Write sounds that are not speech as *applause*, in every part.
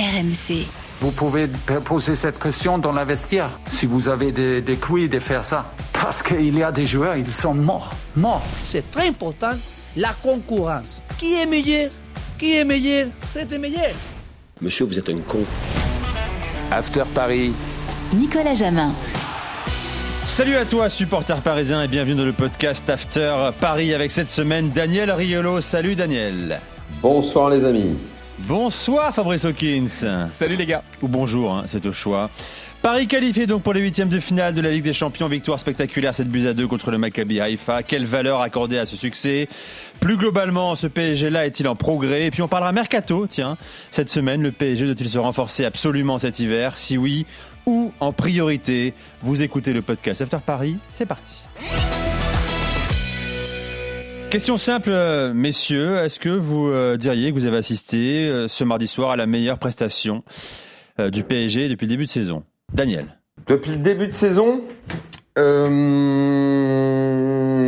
RMC. Vous pouvez poser cette question dans la vestiaire, si vous avez des, des couilles de faire ça. Parce qu'il y a des joueurs, ils sont morts, morts. C'est très important, la concurrence. Qui est meilleur? Qui est meilleur? C'est meilleur. Monsieur, vous êtes un con. After Paris. Nicolas Jamin. Salut à toi, supporter parisien, et bienvenue dans le podcast After Paris avec cette semaine Daniel Riolo. Salut Daniel. Bonsoir les amis. Bonsoir Fabrice Hawkins. Salut les gars. Ou bonjour, hein, c'est au choix. Paris qualifié donc pour les huitièmes de finale de la Ligue des Champions. Victoire spectaculaire, 7 buts à 2 contre le Maccabi Haïfa. Quelle valeur accordée à ce succès? Plus globalement, ce PSG-là est-il en progrès? Et puis on parlera mercato, tiens. Cette semaine, le PSG doit-il se renforcer absolument cet hiver? Si oui, ou en priorité? Vous écoutez le podcast After Paris, c'est parti. Question simple, euh, messieurs, est-ce que vous euh, diriez que vous avez assisté euh, ce mardi soir à la meilleure prestation du PSG depuis le début de saison? Daniel Depuis le début de saison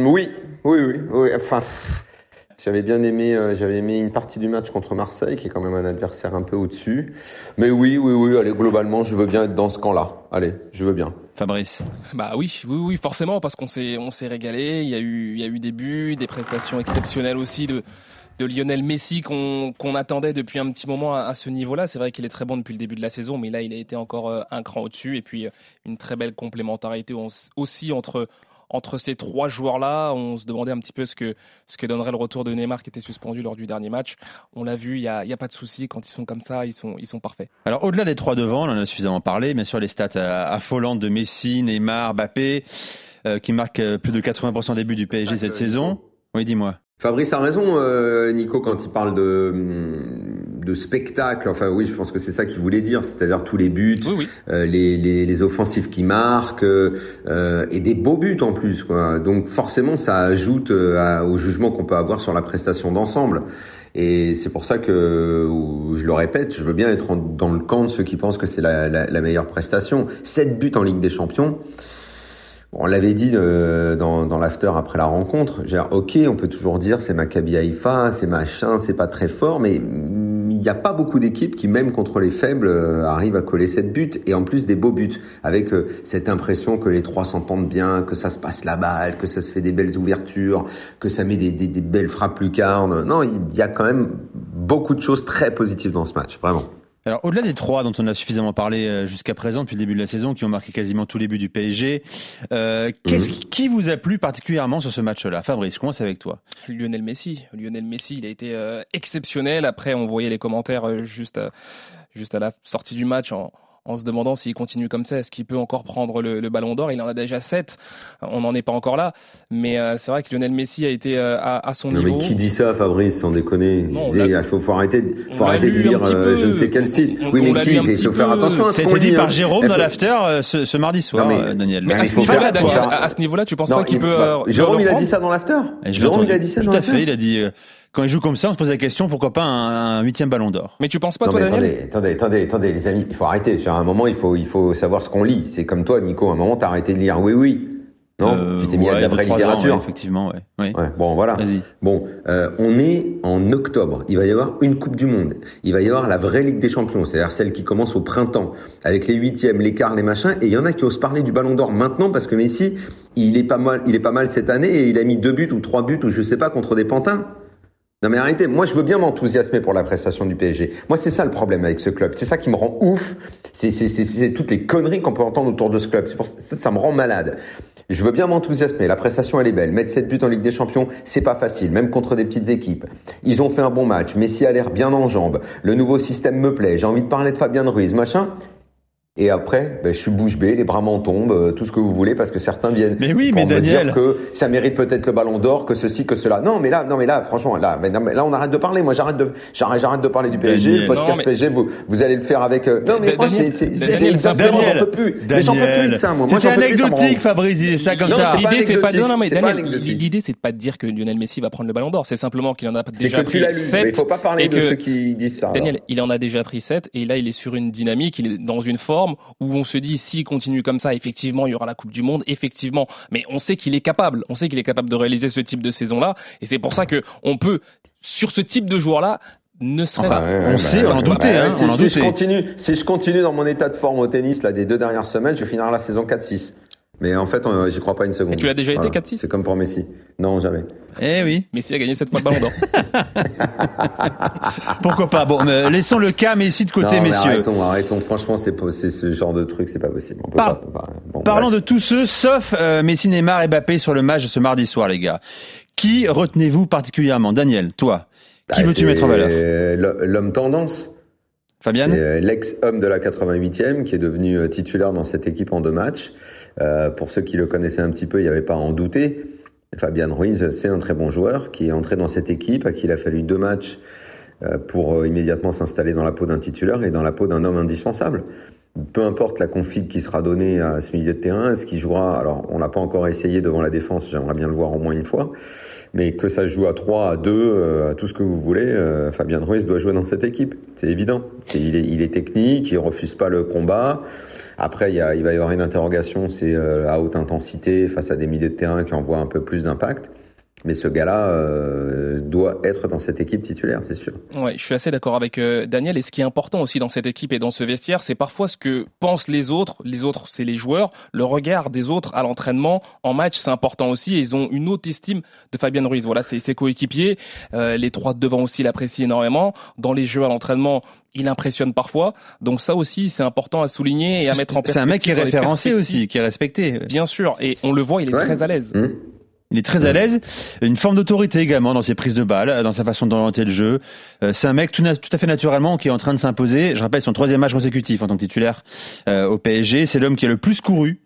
Oui, oui, oui. oui. Enfin, j'avais bien aimé, euh, j'avais aimé une partie du match contre Marseille, qui est quand même un adversaire un peu au-dessus. Mais oui, oui, oui. Allez, globalement, je veux bien être dans ce camp-là. Allez, je veux bien. Fabrice Bah oui, oui, oui, forcément, parce qu'on s'est, on s'est régalé. Il y a eu, il y a eu des buts, des prestations exceptionnelles aussi de de Lionel Messi qu'on attendait depuis un petit moment à, ce niveau-là. C'est vrai qu'il est très bon depuis le début de la saison, mais là, il a été encore euh, un cran au-dessus. Et puis, euh, une très belle complémentarité aussi entre, entre ces trois joueurs-là. On se demandait un petit peu ce que, ce que donnerait le retour de Neymar qui était suspendu lors du dernier match. On l'a vu, il n'y a, a, pas de souci. Quand ils sont comme ça, ils sont, ils sont parfaits. Alors, au-delà des trois devant, on en a suffisamment parlé. Bien sûr, les stats euh, affolantes de Messi, Neymar, Mbappé, qui marquent plus de 80% des buts du PSG cette saison. Oui, dis-moi. Fabrice a raison, euh, Nico, quand il parle de, hum, de spectacle. Enfin, oui, je pense que c'est ça qu'il voulait dire, c'est-à-dire tous les buts, oui, oui. Euh, les, les, les, offensifs qui marquent euh, et des beaux buts en plus. Quoi. Donc forcément, ça ajoute à, au jugement qu'on peut avoir sur la prestation d'ensemble. Et c'est pour ça que, je le répète, je veux bien être en, dans le camp de ceux qui pensent que c'est la, la, la meilleure prestation. Sept buts en Ligue des Champions. On l'avait dit euh, dans, dans l'after après la rencontre. Genre, ok, on peut toujours dire c'est Maccabi Haïfa, c'est machin, c'est pas très fort, mais n'y a pas beaucoup d'équipes qui, même contre les faibles, euh, arrivent à coller cette buts et en plus des beaux buts, avec euh, cette impression que les trois s'entendent bien, que ça se passe la balle, que ça se fait des belles ouvertures, que ça met des, des, des belles frappes lucarnes. Non, il y a quand même beaucoup de choses très positives dans ce match, vraiment. Alors, au-delà des trois dont on a suffisamment parlé euh, jusqu'à présent depuis le début de la saison, qui ont marqué quasiment tous les buts du PSG, euh, qu'est-ce qui, qui, vous a plu particulièrement sur ce match-là? Fabrice, je commence avec toi? Lionel Messi. Lionel Messi, il a été euh, exceptionnel. Après, on voyait les commentaires euh, juste, à, juste à la sortie du match en, en se demandant s'il continue comme ça, est-ce qu'il peut encore prendre le, le ballon d'or? Il en a déjà 7, on n'en est pas encore là, mais euh, c'est vrai que Lionel Messi a été euh, à, à, son non, niveau. Mais qui dit ça, Fabrice, sans déconner? Il faut, faut, arrêter, faut arrêter de lire euh, je ne sais quel site. On, oui, on mais qui? Il faut faire attention à ce C'était dit, dit par hein. Jérôme dans l'after ce, ce, mardi soir, non, mais, Daniel. Mais à ce niveau-là, Daniel, à ce niveau-là, tu penses non, pas qu'il il, peut bah, Jérôme, il a dit ça dans l'after? Jérôme, il a dit ça Tout dans à fait, il a dit quand il joue comme ça, on se pose la question pourquoi pas un huitième ballon d'or? Mais tu penses pas, non, toi, mais Daniel? attendez, attendez, attendez, attendez, les amis, il faut arrêter. À un moment, il faut, il faut savoir ce qu'on lit. C'est comme toi, Nico. À un moment, t'as arrêté de lire. Oui, oui. Non, euh, tu t'es mis ouais, à la vraie ans, littérature. Ouais, effectivement, ouais. Oui. ouais. Bon, voilà. Bon, euh, on est en octobre. Il va y avoir une Coupe du Monde. Il va y avoir la vraie Ligue des Champions, c'est-à-dire celle qui commence au printemps, avec les huitièmes, les quarts, les machins. Et il y en a qui osent parler du Ballon d'Or maintenant parce que Messi, il est pas mal, il est pas mal cette année et il a mis deux buts ou trois buts ou je sais pas contre des pantins. Non mais arrêtez, moi je veux bien m'enthousiasmer pour la prestation du PSG. Moi c'est ça le problème avec ce club, c'est ça qui me rend ouf, c'est toutes les conneries qu'on peut entendre autour de ce club, pour ça, ça me rend malade. Je veux bien m'enthousiasmer, la prestation elle est belle, mettre 7 buts en Ligue des Champions, c'est pas facile, même contre des petites équipes. Ils ont fait un bon match, Messi a l'air bien en jambes, le nouveau système me plaît, j'ai envie de parler de Fabien Ruiz, machin. Et après, ben, je suis bouche bée, les bras m'en tombent, euh, tout ce que vous voulez, parce que certains viennent mais oui, mais me Daniel... dire que ça mérite peut-être le Ballon d'Or, que ceci, que cela. Non, mais là, non, mais là, franchement, là, mais, non, mais là, on arrête de parler. Moi, j'arrête de, j'arrête, j'arrête de parler du PSG. Daniel. Le podcast Non, mais- PSG, vous, vous allez le faire avec. Euh... Non, mais moi, c'est, c'est, c'est, Daniel, j'en peux plus. Mais j'en peux plus de ça, moi. C'était anecdotique, Fabrice, disait ça comme Non, ça. L'idée c'est pas non, non mais Daniel, l'idée c'est de pas de dire que Lionel Messi va prendre le Ballon d'Or, c'est simplement qu'il en a déjà pris 7. il faut pas parler de ceux qui disent ça. Daniel, il en a déjà pris 7 et là il est sur une dynamique, il est dans une forme où on se dit s'il continue comme ça, effectivement il y aura la Coupe du Monde, effectivement, mais on sait qu'il est capable, on sait qu'il est capable de réaliser ce type de saison-là. Et c'est pour ça que on peut sur ce type de joueur-là Ne serait Enfin, on sait, on en doutait, hein, si, on en si je continue, si je continue dans mon état de forme au tennis là des deux dernières semaines, je vais finir la saison 4-6. Mais en fait, j'y crois pas une seconde. Et tu l'as déjà été, Voilà. 4-6? C'est comme pour Messi. Non, jamais. Eh oui, Messi a gagné cette fois le ballon d'or. *laughs* pourquoi pas? Bon, mais laissons le cas Messi de côté, non, messieurs. arrêtons, arrêtons. Franchement, c'est ce genre de truc, c'est pas possible. On peut Par- pas- bon, Parlons bref. de tous ceux, sauf euh, Messi, Neymar et Mbappé sur le match de ce mardi soir, les gars. Qui retenez-vous particulièrement? Daniel, toi Qui Bah, veux-tu mettre en valeur? L'homme tendance. Fabian C'est, euh, l'ex-homme de la 88e qui est devenu euh, titulaire dans cette équipe en deux matchs. Euh, pour ceux qui le connaissaient un petit peu, il n'y avait pas à en douter. Fabian Ruiz, c'est un très bon joueur qui est entré dans cette équipe, à qui il a fallu deux matchs euh, pour euh, immédiatement s'installer dans la peau d'un titulaire et dans la peau d'un homme indispensable. Peu importe la config qui sera donnée à ce milieu de terrain, ce qui jouera, alors on l'a pas encore essayé devant la défense, j'aimerais bien le voir au moins une fois, mais que ça joue à 3, à 2, euh, à tout ce que vous voulez, Fabien Ruiz doit jouer dans cette équipe. C'est évident. Il, est, il est technique, il refuse pas le combat. Après, il, y a, il va y avoir une interrogation, c'est euh, à haute intensité face à des milieux de terrain qui envoient un peu plus d'impact. Mais ce gars-là euh, doit être dans cette équipe titulaire, c'est sûr. Ouais, je suis assez d'accord avec euh, Daniel. Et ce qui est important aussi dans cette équipe et dans ce vestiaire, c'est parfois ce que pensent les autres. Les autres, c'est les joueurs. Le regard des autres à l'entraînement, en match, c'est important aussi. Et ils ont une haute estime de Fabien Ruiz. Voilà, c'est ses coéquipiers. Euh, les trois de devant aussi l'apprécient énormément. Dans les jeux à l'entraînement, il impressionne parfois. Donc ça aussi, c'est important à souligner et à mettre en perspective. C'est un mec qui est référencé aussi, qui est respecté. Bien sûr. Et on le voit, il est Ouais. très à l'aise. Hum Il est très à l'aise, une forme d'autorité également dans ses prises de balles, dans sa façon d'orienter le jeu. Euh, c'est un mec tout, à fait naturellement qui est en train de s'imposer. Je rappelle son troisième match consécutif en tant que titulaire euh, au PSG. C'est l'homme qui a le plus couru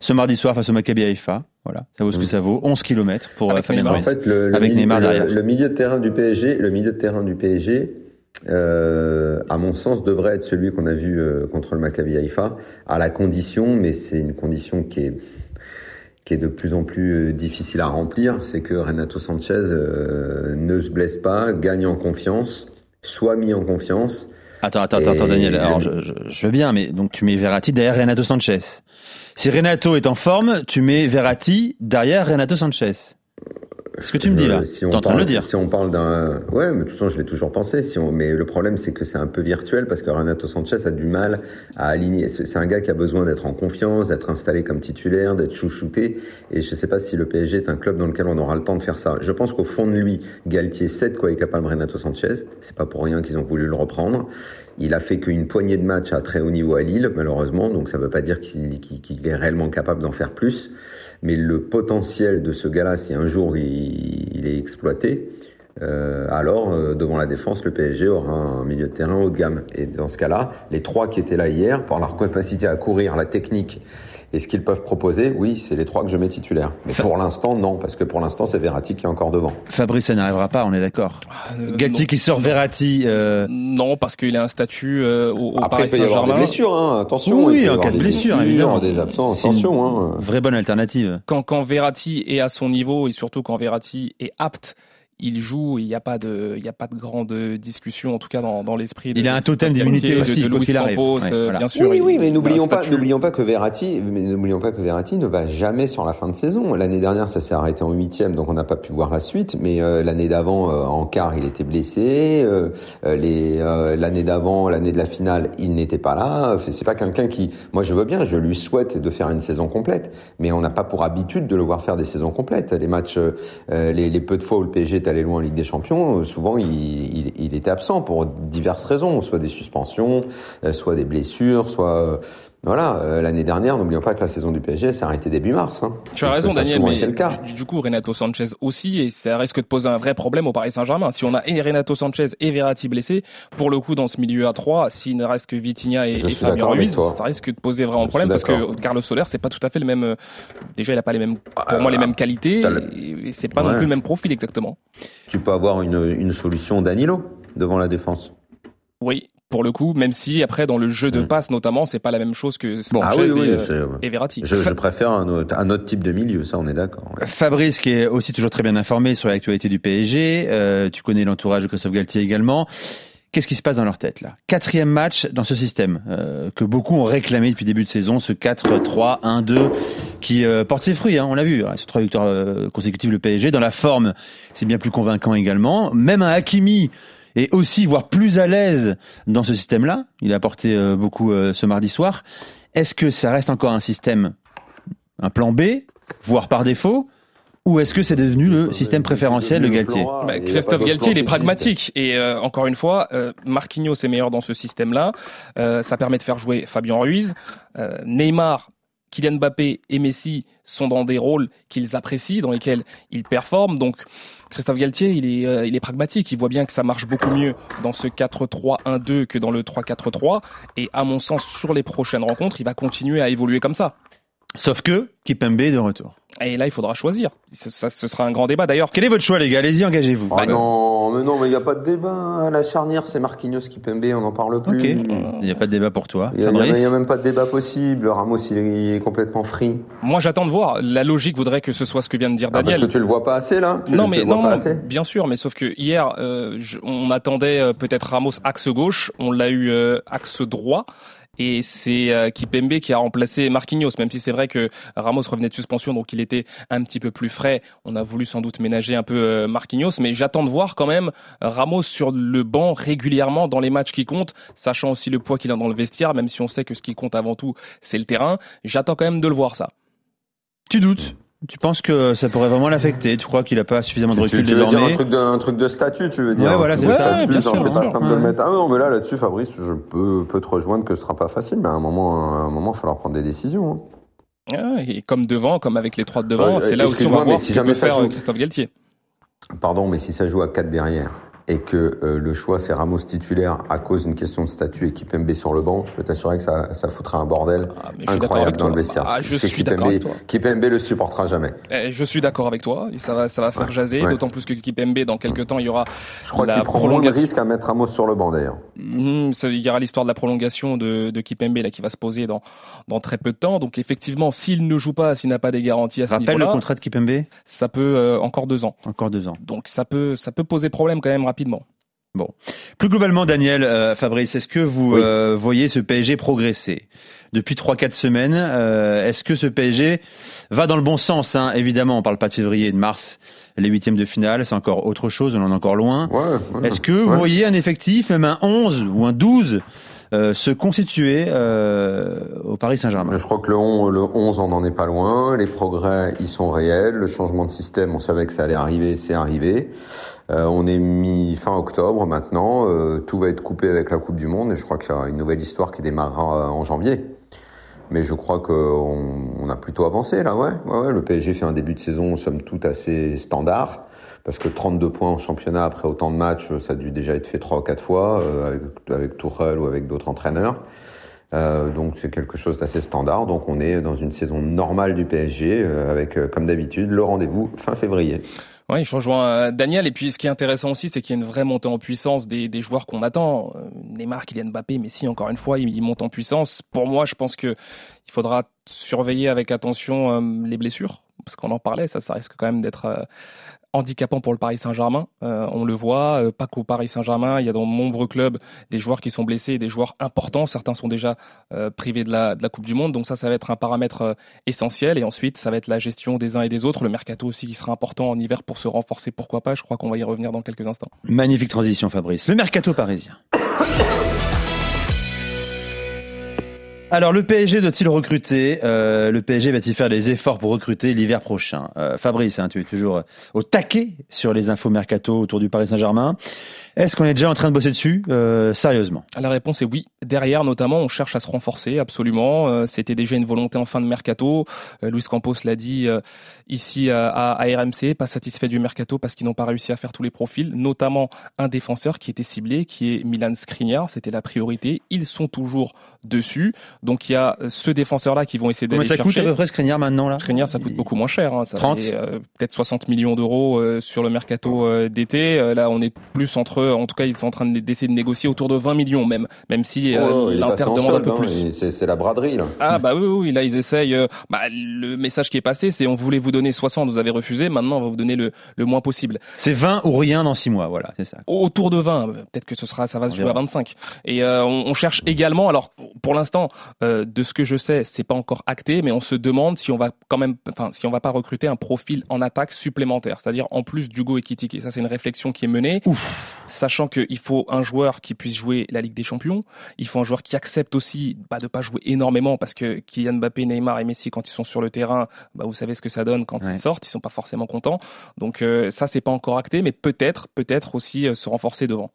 ce mardi soir face au Maccabi Haïfa. Voilà, ça vaut ce que Mhm. ça vaut. 11 km pour Avec euh, Fabien Neymar. En Ruiz. fait, le, le Avec milieu, Neymar le- derrière. le milieu de terrain du PSG, le milieu de terrain du PSG, euh, à mon sens, devrait être celui qu'on a vu euh, contre le Maccabi Haïfa, à la condition, mais c'est une condition qui est qui est de plus en plus euh, difficile à remplir, c'est que Renato Sanchez euh, ne se blesse pas, gagne en confiance, soit mis en confiance. Attends, attends, attends, Et- attends, Daniel. Alors, je, je, je veux bien, mais donc tu mets Verratti derrière Renato Sanchez. Si Renato est en forme, tu mets Verratti derrière Renato Sanchez. Ce que tu me dis Je- là. si T'es on en train de parle, le dire. Si on parle d'un, ouais, mais de toute façon, je l'ai toujours pensé. Si on, mais le problème, c'est que c'est un peu virtuel parce que Renato Sanchez a du mal à aligner. C'est un gars qui a besoin d'être en confiance, d'être installé comme titulaire, d'être chouchouté. Et je sais pas si le PSG est un club dans lequel on aura le temps de faire ça. Je pense qu'au fond de lui, Galtier sait de quoi est capable Renato Sanchez. C'est pas pour rien qu'ils ont voulu le reprendre. Il a fait qu'une poignée de matchs à très haut niveau à Lille, malheureusement. Donc ça veut pas dire qu'il est réellement capable d'en faire plus. Mais le potentiel de ce gars-là, si un jour il, est exploité, euh, alors euh, devant la défense, le PSG aura un milieu de terrain haut de gamme. Et dans ce cas-là, les trois qui étaient là hier, par leur capacité à courir, la technique et ce qu'ils peuvent proposer, oui, c'est les trois que je mets titulaires. Mais Fa- pour l'instant, non, parce que pour l'instant, c'est Verratti qui est encore devant. Fabrice, ça n'arrivera pas, on est d'accord. Euh, Galtier non. qui sort Verratti. euh, Non, parce qu'il a un statut euh, au, au Après, Paris il peut y avoir des Saint-Germain. blessures, hein, attention. Oui, y en cas de blessure, évidemment. Des absents, C'est une attention. Hein. Vraie bonne alternative. quand, quand Verratti est à son niveau et surtout quand Verratti est apte, il joue. Il n'y a pas de, il y a pas de grande discussion en tout cas dans, dans l'esprit. de- Il a un totem d'immunité aussi, de, de Luis. Campos, Ouais, euh, voilà. bien sûr. Oui, oui, mais il n'oublions pas, n'oublions pas que Verratti, mais n'oublions pas que Verratti ne va jamais sur la fin de saison. L'année dernière, ça s'est arrêté en huitième, donc on n'a pas pu voir la suite. Mais euh, l'année d'avant, euh, en quart, il était blessé. Euh, les euh, l'année d'avant, l'année de la finale, il n'était pas là. C'est pas quelqu'un qui, moi, je veux bien, je lui souhaite de faire une saison complète, mais on n'a pas pour habitude de le voir faire des saisons complètes. Les matchs, euh, les, les peu de fois où le PSG est allé loin en Ligue des Champions, euh, souvent il, il, il était absent pour diverses raisons, soit des suspensions, euh, soit des blessures, soit euh, voilà. euh, L'année dernière, n'oublions pas que la saison du PSG s'est arrêtée début mars. Hein. Tu as raison, Daniel, mais du, du coup, Renato Sanchez aussi, et ça risque de poser un vrai problème au Paris Saint-Germain. Si on a et Renato Sanchez et Verratti blessés, pour le coup, dans ce milieu à trois, s'il ne reste que Vitinha et, et Fabien Ruiz, ça risque de poser vraiment Je problème parce que Carlos Soler, c'est pas tout à fait le même. euh, Déjà, il n'a pas les mêmes, pour moi, les mêmes qualités, et, c'est pas non plus le même profil exactement. Tu peux avoir une, une solution Danilo devant la défense? Oui, pour le coup, même si après dans le jeu de Mm. passe notamment, c'est pas la même chose que Sanchez ah oui, oui, et, euh, c'est- et Verratti. je, je préfère un autre, un autre type de milieu, ça on est d'accord. ouais. Fabrice, qui est aussi toujours très bien informé sur l'actualité du PSG, euh, tu connais l'entourage de Christophe Galtier également. Qu'est-ce qui se passe dans leur tête là? Quatrième match dans ce système euh, que beaucoup ont réclamé depuis le début de saison, ce 4-3-1-2 qui euh, porte ses fruits. Hein, on l'a vu, hein, sur trois victoires euh, consécutives le PSG. Dans la forme, c'est bien plus convaincant également. Même un Hakimi est aussi, voire plus à l'aise dans ce système-là. Il a apporté euh, beaucoup euh, ce mardi soir. Est-ce que ça reste encore un système, un plan B, voire par défaut ou est-ce que c'est devenu le système préférentiel de Galtier bah, Christophe Galtier, il est pragmatique. Et euh, encore une fois, euh, Marquinhos est meilleur dans ce système-là. Euh, ça permet de faire jouer Fabien Ruiz. Neymar, Kylian Mbappé et Messi sont dans des rôles qu'ils apprécient, dans lesquels ils performent. Donc Christophe Galtier, il est, il est pragmatique. Il voit bien que ça marche beaucoup mieux dans ce 4-3-1-2 que dans le 3-4-3. Et à mon sens, sur les prochaines rencontres, il va continuer à évoluer comme ça. Sauf que Kipembe est de retour. Et là, il faudra choisir. Ça, ce sera un grand débat. D'ailleurs, quel est votre choix, les gars? Allez-y, engagez-vous. Ah non, mais non, mais il n'y a pas de débat. La charnière, c'est Marquinhos Kipembe, on n'en parle plus. Ok, il n'y a pas de débat pour toi. Il n'y a, même pas de débat possible. Ramos, il est complètement free. Moi, j'attends de voir. La logique voudrait que ce soit ce que vient de dire Daniel. Ah, parce que tu le vois pas assez là. non, mais non, bien sûr, mais sauf que hier, euh, on attendait euh, peut-être Ramos axe gauche, on l'a eu euh, axe droit et c'est euh, Kipembe qui a remplacé Marquinhos, même si c'est vrai que Ramos revenait de suspension, donc il était un petit peu plus frais. On a voulu sans doute ménager un peu euh, Marquinhos, mais j'attends de voir quand même Ramos sur le banc régulièrement dans les matchs qui comptent, sachant aussi le poids qu'il a dans le vestiaire, même si on sait que ce qui compte avant tout, c'est le terrain. J'attends quand même de le voir ça. Tu doutes? Tu penses que ça pourrait vraiment l'affecter? Tu crois qu'il n'a pas suffisamment de recul tu, tu veux dire un truc, de, un truc de statut, tu veux dire? Ouais, voilà, c'est ça. C'est pas simple de le mettre. Ah non, mais là, là-dessus, Fabrice, je peux, peux te rejoindre que ce sera pas facile, mais à un moment, à un moment, il va falloir prendre des décisions. Hein. Ah, et comme devant, comme avec les trois de devant, c'est là aussi on va voir si ce que peut faire euh, Christophe Galtier. Pardon, mais si ça joue à 4 derrière, et que euh, le choix c'est Ramos titulaire à cause d'une question de statut et Kipembe sur le banc, je peux t'assurer que ça, ça foutra un bordel ah, incroyable dans le vestiaire. Ah, je suis d'accord avec toi. Kipembe le supportera jamais. Eh, je suis d'accord avec toi. Ça va, ça va faire jaser, d'autant plus que Kipembe dans quelques temps il y aura. Je crois qu'il prend moins de risques à mettre Ramos sur le banc d'ailleurs. Mmh, il y aura l'histoire de la prolongation de, de Kipembe là qui va se poser dans dans très peu de temps. Donc effectivement, s'il ne joue pas, s'il n'a pas des garanties à ce niveau-là, rappelle le contrat de Kipembe. Ça peut euh, encore deux ans. Encore deux ans. Donc ça peut ça peut poser problème quand même rapidement. Bon. Plus globalement, Daniel, euh, Fabrice, est-ce que vous euh, voyez ce PSG progresser depuis 3-4 semaines euh, Est-ce que ce PSG va dans le bon sens hein? Évidemment, on parle pas de février et de mars. Les huitièmes de finale, c'est encore autre chose, on en est encore loin. Ouais, est-ce que vous voyez un effectif, même un 11 ou un 12 se constituer au Paris Saint-Germain Je crois que le, 11, le 11, on n'en est pas loin. Les progrès, ils sont réels. Le changement de système, on savait que ça allait arriver, c'est arrivé. Euh, on est mi fin octobre maintenant, euh, tout va être coupé avec la Coupe du Monde et je crois qu'il y a une nouvelle histoire qui démarrera euh, en janvier. Mais je crois qu'on on a plutôt avancé là, ouais. ouais. Le PSG fait un début de saison somme toute assez standard parce que 32 points en championnat après autant de matchs, ça a dû déjà être fait trois ou quatre fois avec, avec Tourelle ou avec d'autres entraîneurs. Euh, donc c'est quelque chose d'assez standard. Donc on est dans une saison normale du PSG avec, comme d'habitude, le rendez-vous fin février. Oui, je rejoins euh, Daniel. Et puis, ce qui est intéressant aussi, c'est qu'il y a une vraie montée en puissance des, joueurs qu'on attend. Euh, Neymar, Kylian Mbappé, Messi, encore une fois, ils, montent en puissance. Pour moi, je pense que il faudra surveiller avec attention euh, les blessures, parce qu'on en parlait. Ça, ça risque quand même d'être handicapant pour le Paris Saint-Germain. Euh, on le voit, euh, pas qu'au Paris Saint-Germain, il y a dans de nombreux clubs des joueurs qui sont blessés des joueurs importants. Certains sont déjà euh, privés de la, de la, Coupe du Monde, donc ça, ça va être un paramètre essentiel. Et ensuite, ça va être la gestion des uns et des autres. Le mercato aussi qui sera important en hiver pour se renforcer, pourquoi pas? Je crois qu'on va y revenir dans quelques instants. Magnifique transition, Fabrice. Le mercato parisien. Alors le PSG doit-il recruter? Euh, Le PSG va-t-il faire des efforts pour recruter l'hiver prochain? Euh, Fabrice, hein, tu es toujours au taquet sur les infos mercato autour du Paris Saint-Germain. Est-ce qu'on est déjà en train de bosser dessus euh, sérieusement? La réponse est oui. Derrière, notamment, on cherche à se renforcer, absolument. Euh, c'était déjà une volonté en fin de mercato. Euh, Luis Campos l'a dit ici à, à, RMC, pas satisfait du mercato parce qu'ils n'ont pas réussi à faire tous les profils, notamment un défenseur qui était ciblé, qui est Milan Skriniar. C'était la priorité. Ils sont toujours dessus. Donc il y a ce défenseur-là qui vont essayer d'aller chercher. ça coûte à peu près Skriniar maintenant là? Skriniar, ça coûte beaucoup moins cher. Hein. 30 Peut-être 60 millions d'euros sur le mercato d'été. Là, on est plus entre en tout cas, ils sont en train d'essayer de négocier autour de 20 millions même, même si euh, l'Inter demande un peu hein, plus. C'est la braderie là. Ah bah oui, oui, là ils essayent. Euh, bah, le message qui est passé, c'est on voulait vous donner 60, vous avez refusé. Maintenant, on va vous donner le, le moins possible. C'est 20 ou rien dans 6 mois, voilà, c'est ça. Autour de 20, peut-être que ce sera, ça va se jouer à 25. Et euh, on, on, cherche également. Alors, pour l'instant, euh, de ce que je sais, c'est pas encore acté, mais on se demande si on va quand même, enfin, si on va pas recruter un profil en attaque supplémentaire, c'est-à-dire en plus d'Hugo Ekitike. Et ça, c'est une réflexion qui est menée. Ouf sachant qu'il faut un joueur qui puisse jouer la Ligue des Champions, il faut un joueur qui accepte aussi bah, de pas jouer énormément parce que Kylian Mbappé, Neymar et Messi quand ils sont sur le terrain, bah, vous savez ce que ça donne quand ils sortent, ils sont pas forcément contents. Donc euh, ça c'est pas encore acté, mais peut-être, peut-être aussi euh, se renforcer devant.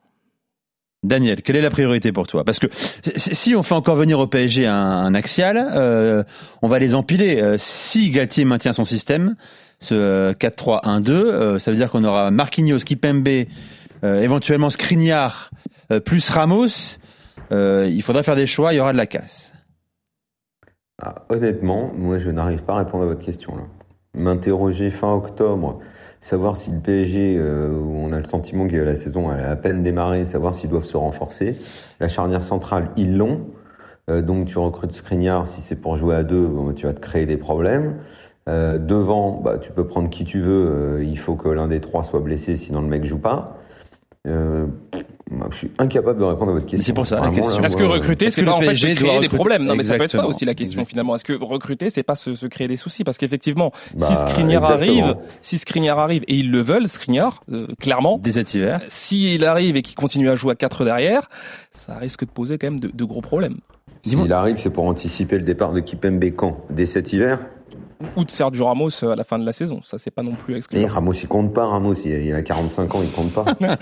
Daniel, quelle est la priorité pour toi? Parce que si on fait encore venir au PSG un, axial, euh, on va les empiler. si Galtier maintient son système, ce 4-3-1-2, ça veut dire qu'on aura Marquinhos, Kipembe, euh, éventuellement Skriniar euh, plus Ramos, euh, il faudrait faire des choix, il y aura de la casse. Ah, honnêtement, moi je n'arrive pas à répondre à votre question. M'interroger fin octobre, savoir si le PSG, où on a le sentiment que la saison a à peine démarré, savoir s'ils doivent se renforcer. La charnière centrale, ils l'ont. donc tu recrutes Skriniar, si c'est pour jouer à deux, tu vas te créer des problèmes. devant, bah, tu peux prendre qui tu veux, il faut que l'un des trois soit blessé, sinon le mec joue pas. Euh, je suis incapable de répondre à votre question. C'est pour ça la question. Est-ce que recruter, c'est pas en fait se créer des problèmes Non, mais ça peut être ça aussi la question finalement. Est-ce que recruter, c'est pas se, créer des soucis? Parce qu'effectivement, si bah, Skriniar arrive, si Skriniar arrive et ils le veulent, Skriniar, euh, clairement, dès cet hiver, s'il arrive et qu'il continue à jouer à 4 derrière, ça risque de poser quand même de, de gros problèmes. S'il arrive, c'est pour anticiper le départ de Kipembe quand Dès cet hiver ou de Sergio Ramos à la fin de la saison. Ça, c'est pas non plus exclu. Et Ramos, il compte pas. Ramos, il a 45 ans, il compte pas. *laughs*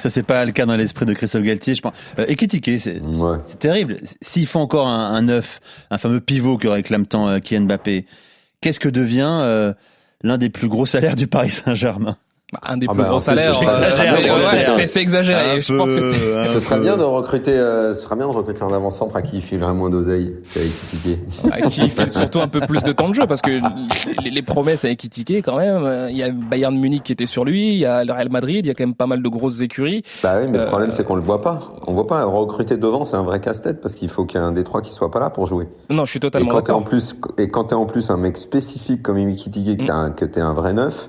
ça, c'est pas le cas dans l'esprit de Christophe Galtier, je pense. Euh, c'est terrible. S'il faut encore un, un neuf, un fameux pivot que réclame tant euh, Kylian Mbappé, qu'est-ce que devient euh, l'un des plus gros salaires du Paris Saint-Germain? Un des ah plus bah, gros salaires. C'est exagéré. Je pense que ce serait bien de recruter, euh, ce serait bien de recruter un avant-centre à qui il filerait moins d'oseille qu'à Ekitike. À qui il file surtout un peu plus de temps de jeu parce que les, promesses à Ekitike quand même, euh, il y a Bayern Munich qui était sur lui, il y a le Real Madrid, il y a quand même pas mal de grosses écuries. Bah oui, mais le problème euh, c'est qu'on le voit pas. On voit pas. Recruter devant, c'est un vrai casse-tête parce qu'il faut qu'il y ait un des trois qui soit pas là pour jouer. Non, je suis totalement d'accord. En plus, et quand t'es en plus un mec spécifique comme Ekitike, que t'es un, un vrai neuf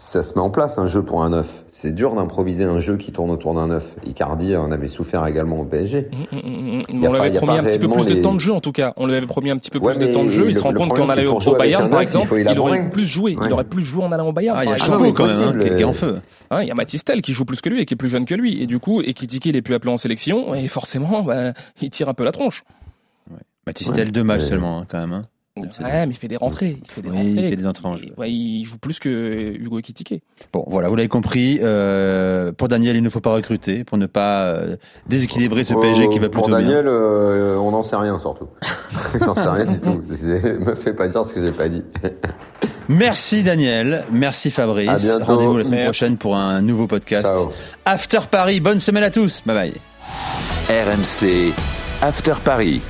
ça se met en place un jeu pour un neuf. C'est dur d'improviser un jeu qui tourne autour d'un neuf. Icardi en avait souffert également au PSG. Mmh, mmh, mmh, on lui avait promis un petit peu plus de temps de jeu en tout cas. On lui avait promis un petit peu plus de temps de jeu. Il se rend compte qu'en allant au Bayern par exemple, il, aurait plus joué. Il aurait plus joué en allant au Bayern. Ah, il y a Chambaud quand même, hein, qui est en feu. Il y a Matistel qui joue plus que lui et qui est plus jeune que lui. Et du coup, Ekitiki il est plus appelé en sélection et forcément, bah, il tire un peu la tronche. Matistel deux matchs seulement hein, quand même. Ouais, mais il fait des rentrées. Il fait des rentrées. Il fait des entrées en jeu. Ouais, il joue plus que Hugo Ekitike. Bon, voilà, vous l'avez compris. Euh, pour Daniel, il ne faut pas recruter pour ne pas euh, déséquilibrer ce PSG qui va plutôt bien. Pour Daniel, euh, on n'en sait rien surtout. *laughs* J'en sais rien du tout. me fais pas dire ce que j'ai pas dit. *laughs* Merci Daniel, merci Fabrice. Rendez-vous la semaine prochaine pour un nouveau podcast. After Paris, bonne semaine à tous. Bye bye. RMC After Paris.